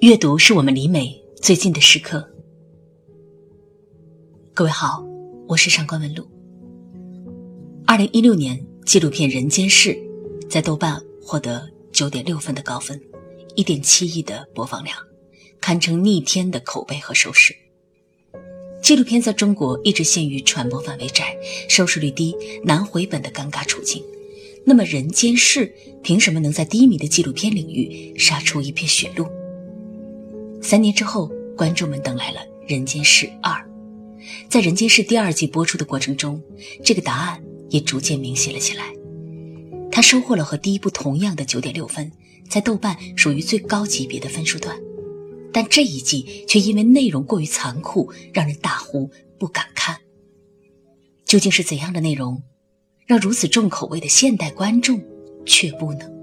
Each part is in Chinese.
阅读是我们离美最近的时刻。各位好，我是上官文露。二零一六年纪录片《人间世》在豆瓣获得九点六分的高分，一点七亿的播放量，堪称逆天的口碑和收视。纪录片在中国一直陷于传播范围窄、收视率低、难回本的尴尬处境。那么，《人间世》凭什么能在低迷的纪录片领域杀出一片血路？三年之后，观众们等来了《人间世二》。在《人间世》第二季播出的过程中，这个答案也逐渐明晰了起来。它收获了和第一部同样的九点六分，在豆瓣属于最高级别的分数段。但这一季却因为内容过于残酷，让人大呼不敢看。究竟是怎样的内容，让如此重口味的现代观众却步呢？《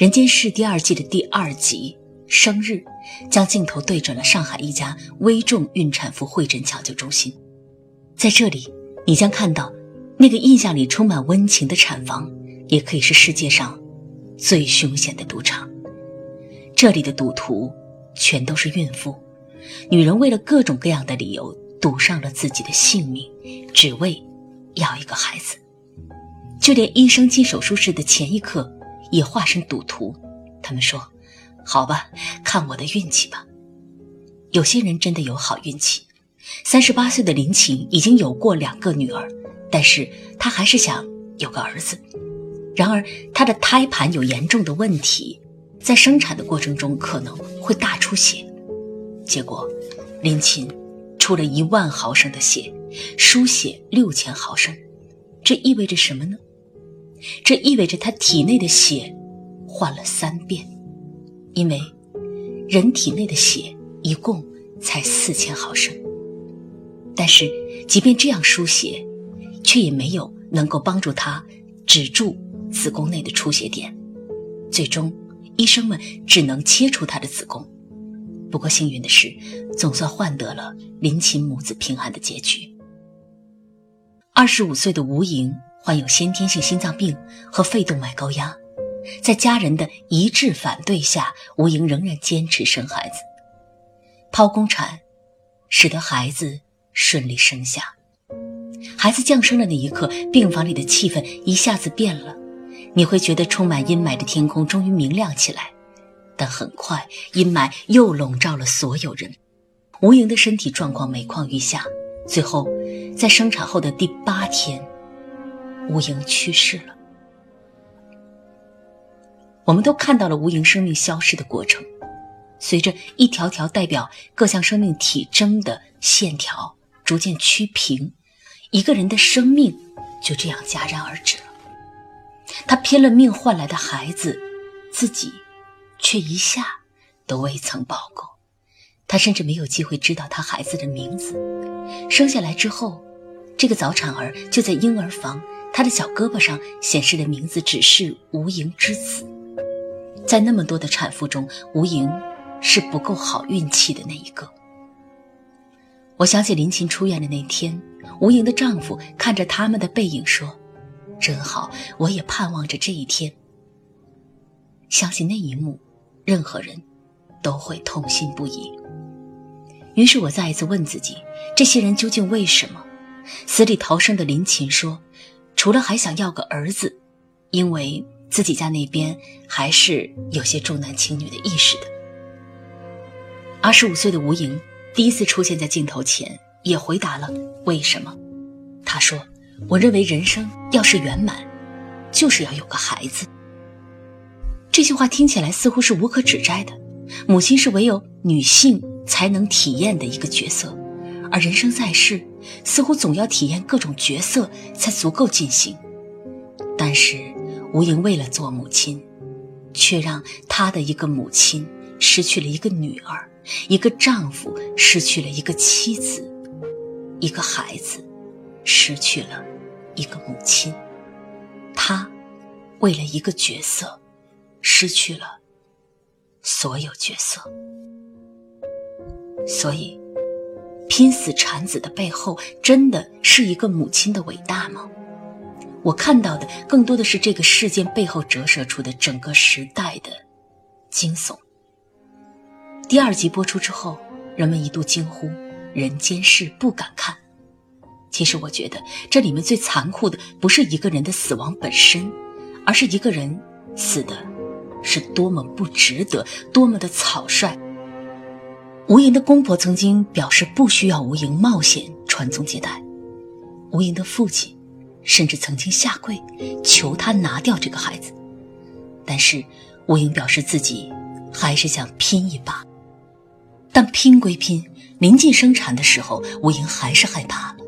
人间世》第二季的第二集生日，将镜头对准了上海一家危重孕产妇会诊抢救中心。在这里，你将看到那个印象里充满温情的产房，也可以是世界上最凶险的赌场。这里的赌徒全都是孕妇，女人为了各种各样的理由赌上了自己的性命，只为要一个孩子。就连医生进手术室的前一刻。也化身赌徒，他们说：“好吧，看我的运气吧。”有些人真的有好运气。三十八岁的林琴已经有过两个女儿，但是她还是想有个儿子。然而，她的胎盘有严重的问题，在生产的过程中可能会大出血。结果，林琴出了一万毫升的血，输血六千毫升。这意味着什么呢？这意味着他体内的血换了三遍，因为人体内的血一共才四千毫升。但是，即便这样输血，却也没有能够帮助他止住子宫内的出血点。最终，医生们只能切除他的子宫。不过，幸运的是，总算换得了林琴母子平安的结局。二十五岁的吴莹。患有先天性心脏病和肺动脉高压，在家人的一致反对下，吴莹仍然坚持生孩子。剖宫产，使得孩子顺利生下。孩子降生的那一刻，病房里的气氛一下子变了，你会觉得充满阴霾的天空终于明亮起来。但很快，阴霾又笼罩了所有人。吴莹的身体状况每况愈下，最后在生产后的第八天。吴莹去世了，我们都看到了吴莹生命消失的过程。随着一条条代表各项生命体征的线条逐渐趋平，一个人的生命就这样戛然而止了。他拼了命换来的孩子，自己却一下都未曾抱过。他甚至没有机会知道他孩子的名字。生下来之后，这个早产儿就在婴儿房。他的小胳膊上显示的名字只是吴莹之子。在那么多的产妇中，吴莹是不够好运气的那一个。我想起林琴出院的那天，吴莹的丈夫看着他们的背影说：“真好，我也盼望着这一天。”想起那一幕，任何人都会痛心不已。于是我再一次问自己：这些人究竟为什么死里逃生的林琴说。除了还想要个儿子，因为自己家那边还是有些重男轻女的意识的。二十五岁的吴莹第一次出现在镜头前，也回答了为什么。她说：“我认为人生要是圆满，就是要有个孩子。”这句话听起来似乎是无可指摘的，母亲是唯有女性才能体验的一个角色。而人生在世，似乎总要体验各种角色才足够尽兴。但是吴莹为了做母亲，却让她的一个母亲失去了一个女儿，一个丈夫失去了一个妻子，一个孩子失去了一个母亲。她为了一个角色，失去了所有角色。所以。拼死产子的背后，真的是一个母亲的伟大吗？我看到的更多的是这个事件背后折射出的整个时代的惊悚。第二集播出之后，人们一度惊呼：“人间事不敢看。”其实，我觉得这里面最残酷的不是一个人的死亡本身，而是一个人死的是多么不值得，多么的草率。吴莹的公婆曾经表示不需要吴莹冒险传宗接代，吴莹的父亲甚至曾经下跪求他拿掉这个孩子，但是吴莹表示自己还是想拼一把。但拼归拼，临近生产的时候，吴莹还是害怕了。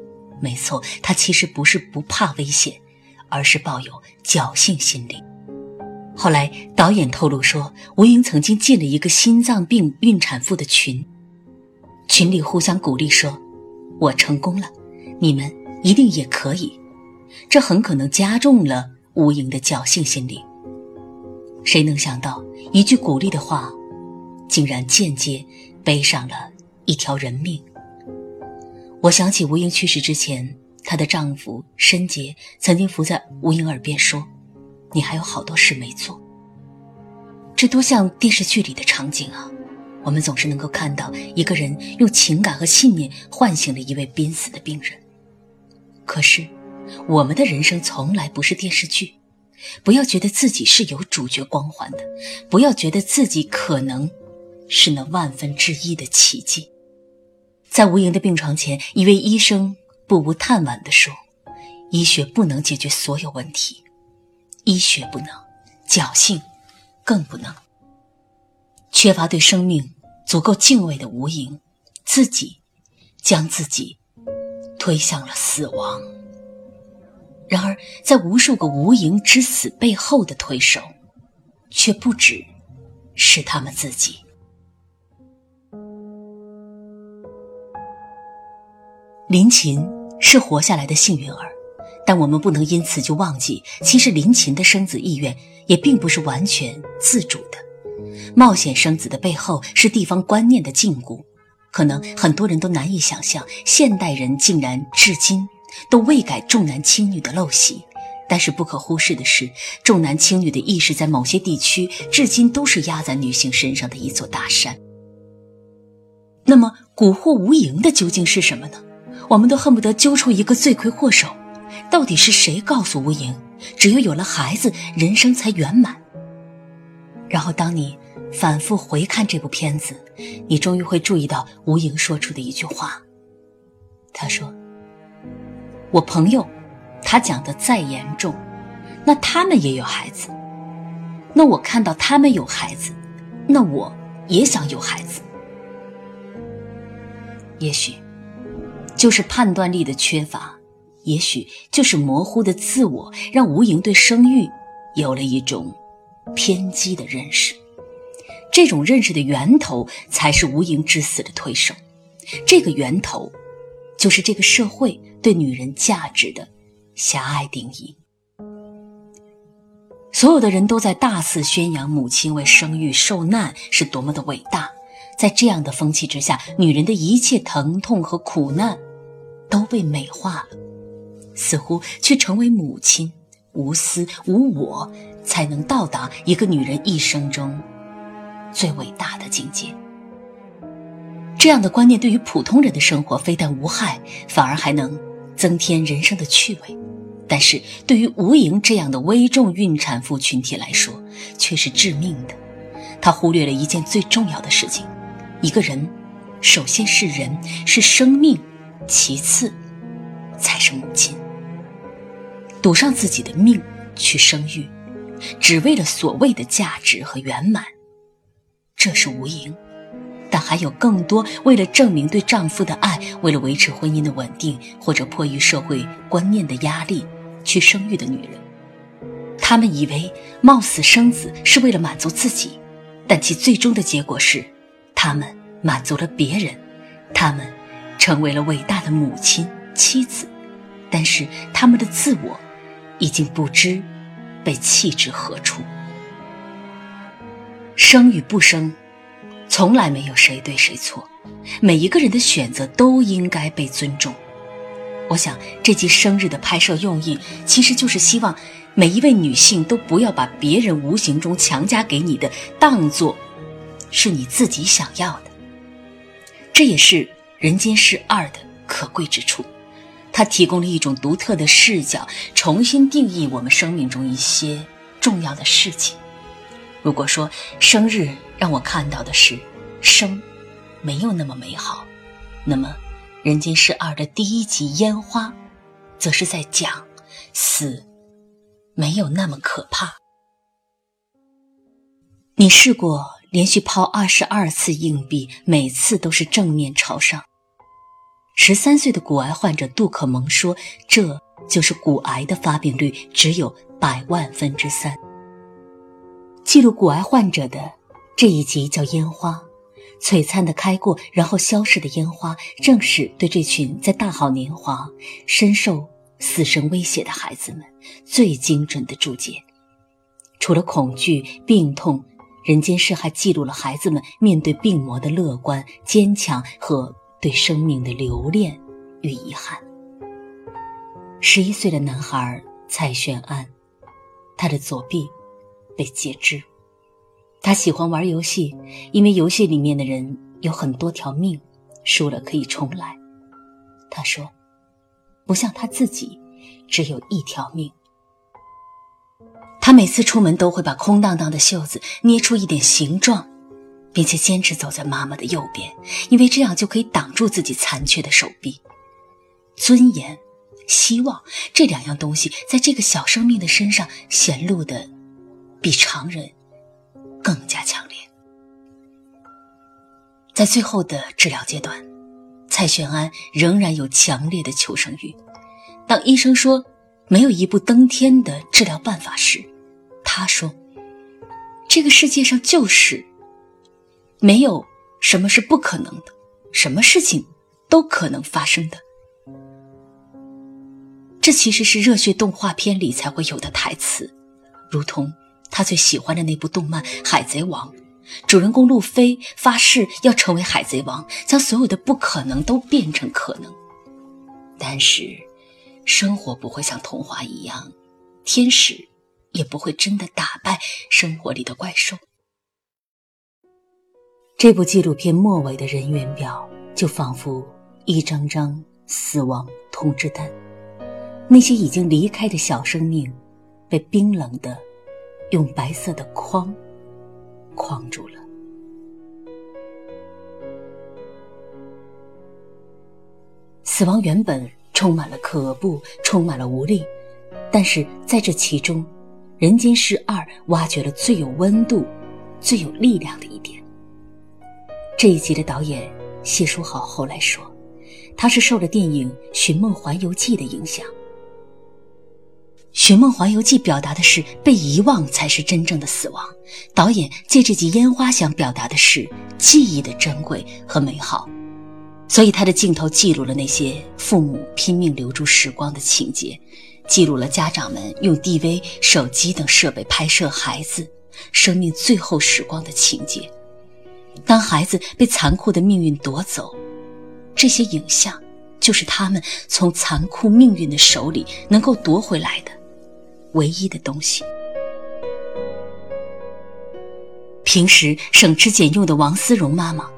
没错，她其实不是不怕危险，而是抱有侥幸心理。后来导演透露说，吴莹曾经进了一个心脏病孕产妇的群，群里互相鼓励说：“我成功了，你们一定也可以。”这很可能加重了吴莹的侥幸心理。谁能想到，一句鼓励的话，竟然间接……背上了一条人命。我想起吴英去世之前，她的丈夫申杰曾经伏在吴英耳边说：“你还有好多事没做。”这多像电视剧里的场景啊！我们总是能够看到一个人用情感和信念唤醒了一位濒死的病人。可是，我们的人生从来不是电视剧，不要觉得自己是有主角光环的，不要觉得自己可能。是那万分之一的奇迹。在吴莹的病床前，一位医生不无叹惋地说：“医学不能解决所有问题，医学不能，侥幸更不能。缺乏对生命足够敬畏的吴莹，自己将自己推向了死亡。然而，在无数个吴莹之死背后的推手，却不只是他们自己。”林琴是活下来的幸运儿，但我们不能因此就忘记，其实林琴的生子意愿也并不是完全自主的。冒险生子的背后是地方观念的禁锢，可能很多人都难以想象，现代人竟然至今都未改重男轻女的陋习。但是不可忽视的是，重男轻女的意识在某些地区至今都是压在女性身上的一座大山。那么，蛊惑无影的究竟是什么呢？我们都恨不得揪出一个罪魁祸首，到底是谁告诉吴莹，只有有了孩子，人生才圆满？然后，当你反复回看这部片子，你终于会注意到吴莹说出的一句话。他说：“我朋友，他讲的再严重，那他们也有孩子，那我看到他们有孩子，那我也想有孩子，也许。”就是判断力的缺乏，也许就是模糊的自我，让吴莹对生育有了一种偏激的认识。这种认识的源头，才是吴莹之死的推手。这个源头，就是这个社会对女人价值的狭隘定义。所有的人都在大肆宣扬母亲为生育受难是多么的伟大，在这样的风气之下，女人的一切疼痛和苦难。都被美化了，似乎却成为母亲无私无我，才能到达一个女人一生中最伟大的境界。这样的观念对于普通人的生活非但无害，反而还能增添人生的趣味。但是对于吴莹这样的危重孕产妇群体来说，却是致命的。她忽略了一件最重要的事情：一个人首先是人，是生命。其次，才是母亲。赌上自己的命去生育，只为了所谓的价值和圆满，这是无赢。但还有更多为了证明对丈夫的爱，为了维持婚姻的稳定，或者迫于社会观念的压力去生育的女人。她们以为冒死生子是为了满足自己，但其最终的结果是，她们满足了别人，她们。成为了伟大的母亲、妻子，但是他们的自我已经不知被弃之何处。生与不生，从来没有谁对谁错，每一个人的选择都应该被尊重。我想，这集生日的拍摄用意，其实就是希望每一位女性都不要把别人无形中强加给你的当做是你自己想要的。这也是《人间世二》的可贵之处，它提供了一种独特的视角，重新定义我们生命中一些重要的事情。如果说生日让我看到的是生，没有那么美好，那么《人间世二》的第一集烟花，则是在讲死，没有那么可怕。你试过连续抛二十二次硬币，每次都是正面朝上。十三岁的骨癌患者杜可蒙说：“这就是骨癌的发病率只有百万分之三。”记录骨癌患者的这一集叫《烟花》，璀璨的开过，然后消逝的烟花，正是对这群在大好年华、深受死神威胁的孩子们最精准的注解。除了恐惧、病痛，人间世还记录了孩子们面对病魔的乐观、坚强和对生命的留恋与遗憾。十一岁的男孩蔡炫安，他的左臂。被截肢，他喜欢玩游戏，因为游戏里面的人有很多条命，输了可以重来。他说，不像他自己，只有一条命。他每次出门都会把空荡荡的袖子捏出一点形状，并且坚持走在妈妈的右边，因为这样就可以挡住自己残缺的手臂。尊严、希望这两样东西，在这个小生命的身上显露的。比常人更加强烈。在最后的治疗阶段，蔡玄安仍然有强烈的求生欲。当医生说没有一步登天的治疗办法时，他说：“这个世界上就是没有什么是不可能的，什么事情都可能发生的。”这其实是热血动画片里才会有的台词，如同。他最喜欢的那部动漫《海贼王》，主人公路飞发誓要成为海贼王，将所有的不可能都变成可能。但是，生活不会像童话一样，天使也不会真的打败生活里的怪兽。这部纪录片末尾的人员表，就仿佛一张张死亡通知单，那些已经离开的小生命，被冰冷的。用白色的框框住了。死亡原本充满了可怖，充满了无力，但是在这其中，《人间世二》挖掘了最有温度、最有力量的一点。这一集的导演谢书豪后来说，他是受了电影《寻梦环游记》的影响。《寻梦环游记》表达的是被遗忘才是真正的死亡，导演借这集烟花想表达的是记忆的珍贵和美好，所以他的镜头记录了那些父母拼命留住时光的情节，记录了家长们用 DV、手机等设备拍摄孩子生命最后时光的情节。当孩子被残酷的命运夺走，这些影像就是他们从残酷命运的手里能够夺回来的。唯一的东西。平时省吃俭用的王思荣妈妈，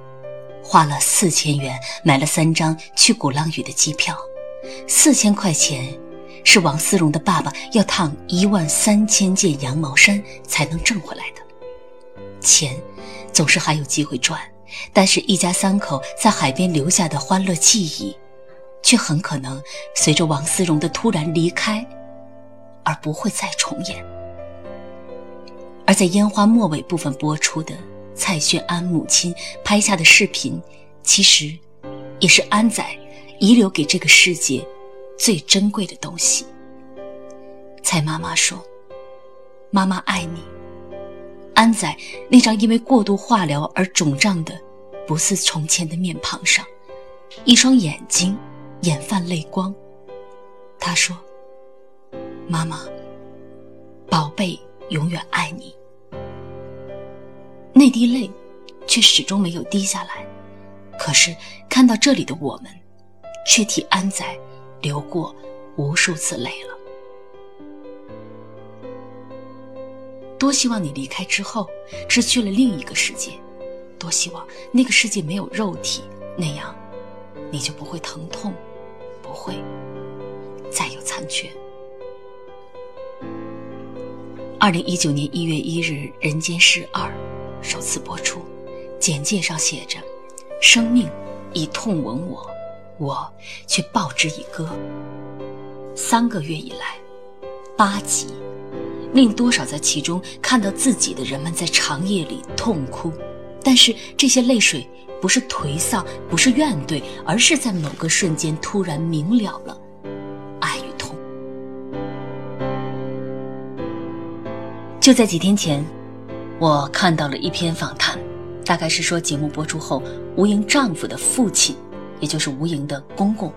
花了四千元买了三张去鼓浪屿的机票。四千块钱是王思荣的爸爸要烫一万三千件羊毛衫才能挣回来的。钱总是还有机会赚，但是一家三口在海边留下的欢乐记忆，却很可能随着王思荣的突然离开。而不会再重演。而在烟花末尾部分播出的蔡炫安母亲拍下的视频，其实也是安仔遗留给这个世界最珍贵的东西。蔡妈妈说：“妈妈爱你。”安仔那张因为过度化疗而肿胀的不似从前的面庞上，一双眼睛眼泛泪光。他说。妈妈，宝贝，永远爱你。那滴泪，却始终没有滴下来。可是看到这里的我们，却替安仔流过无数次泪了。多希望你离开之后，失去了另一个世界，多希望那个世界没有肉体，那样你就不会疼痛，不会再有残缺。二零一九年一月一日，《人间世二》首次播出，简介上写着：“生命以痛吻我，我却报之以歌。”三个月以来，八集，令多少在其中看到自己的人们在长夜里痛哭，但是这些泪水不是颓丧，不是怨怼，而是在某个瞬间突然明了了。就在几天前，我看到了一篇访谈，大概是说节目播出后，吴莹丈夫的父亲，也就是吴莹的公公，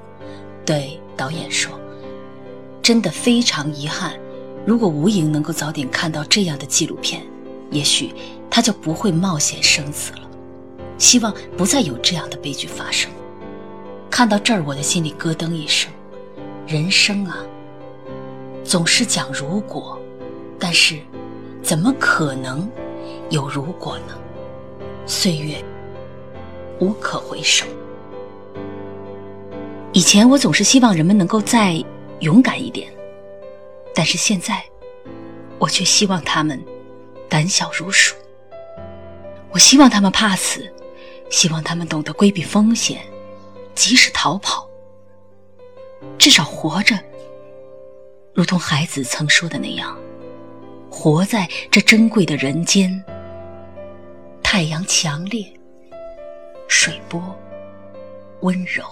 对导演说。真的非常遗憾，如果吴莹能够早点看到这样的纪录片，也许她就不会冒险生死了。希望不再有这样的悲剧发生。看到这儿，我的心里咯噔一声。人生啊，总是讲如果，但是怎么可能有如果呢？岁月无可回首。以前我总是希望人们能够再。勇敢一点，但是现在，我却希望他们胆小如鼠。我希望他们怕死，希望他们懂得规避风险，即使逃跑，至少活着。如同孩子曾说的那样，活在这珍贵的人间。太阳强烈，水波温柔。